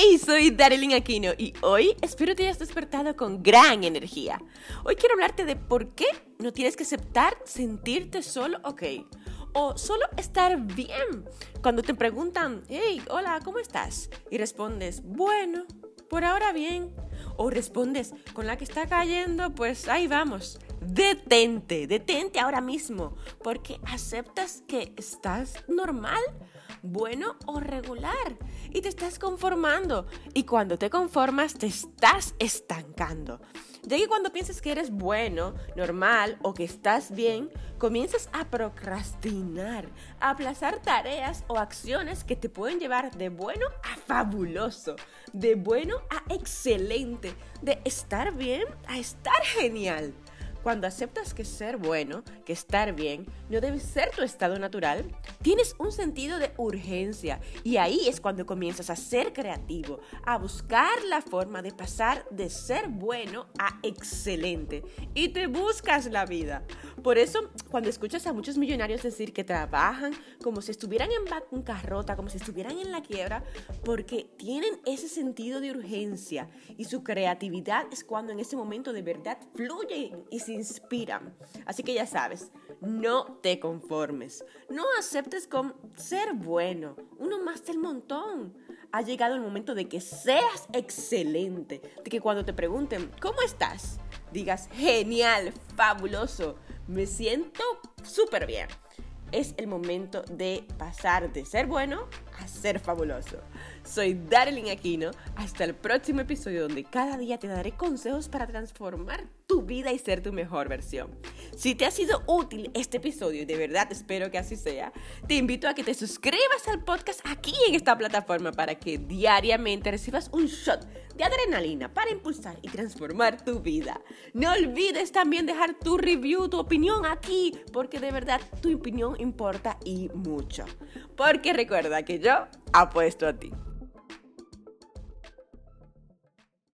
Hey, soy Darlene Aquino y hoy espero te hayas despertado con gran energía. Hoy quiero hablarte de por qué no tienes que aceptar sentirte solo ok o solo estar bien. Cuando te preguntan, hey, hola, ¿cómo estás? Y respondes, bueno, por ahora bien. O respondes, con la que está cayendo, pues ahí vamos. Detente, detente ahora mismo, porque aceptas que estás normal, bueno o regular y te estás conformando. Y cuando te conformas, te estás estancando. Ya que cuando piensas que eres bueno, normal o que estás bien, comienzas a procrastinar, a aplazar tareas o acciones que te pueden llevar de bueno a fabuloso, de bueno a excelente, de estar bien a estar genial. Cuando aceptas que ser bueno, que estar bien, no debe ser tu estado natural, tienes un sentido de urgencia y ahí es cuando comienzas a ser creativo, a buscar la forma de pasar de ser bueno a excelente y te buscas la vida. Por eso, cuando escuchas a muchos millonarios decir que trabajan como si estuvieran en bancarrota, como si estuvieran en la quiebra, porque tienen ese sentido de urgencia y su creatividad es cuando en ese momento de verdad fluyen y se inspiran. Así que ya sabes, no te conformes, no aceptes con ser bueno, uno más del montón. Ha llegado el momento de que seas excelente, de que cuando te pregunten, ¿cómo estás? Digas, genial, fabuloso me siento súper bien. Es el momento de pasar de ser bueno a ser fabuloso. Soy Darlene Aquino. Hasta el próximo episodio donde cada día te daré consejos para transformar tu vida y ser tu mejor versión. Si te ha sido útil este episodio, y de verdad espero que así sea, te invito a que te suscribas al podcast aquí en esta plataforma para que diariamente recibas un shot de adrenalina para impulsar y transformar tu vida. No olvides también dejar tu review, tu opinión aquí, porque de verdad tu opinión importa y mucho. Porque recuerda que yo apuesto a ti.